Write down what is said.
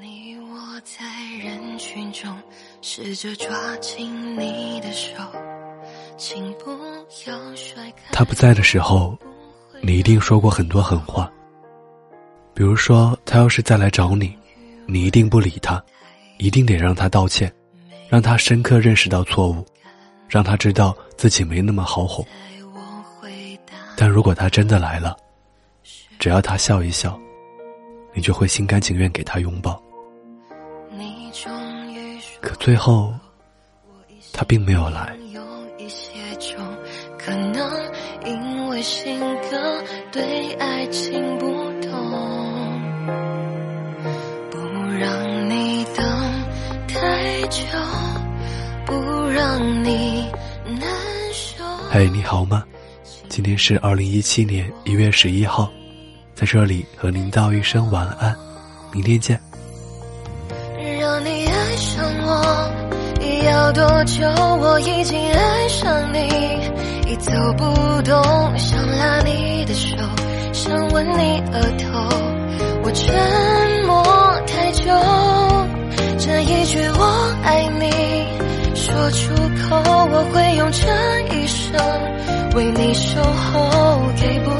你我在人群中试着抓紧你的手，请不要甩开。他不在的时候，你一定说过很多狠话。比如说，他要是再来找你，你一定不理他，一定得让他道歉，让他深刻认识到错误，让他知道自己没那么好哄。但如果他真的来了，只要他笑一笑，你就会心甘情愿给他拥抱。可最后，他并没有来。可能因为性格对爱情不懂，不让你等太久，不让你难受。嘿，你好吗？今天是二零一七年一月十一号，在这里和您道一声晚安，明天见。让你爱上我要多久？我已经爱上你。已走不动，想拉你的手，想吻你额头。我沉默太久，这一句我爱你说出口，我会用这一生为你守候。给不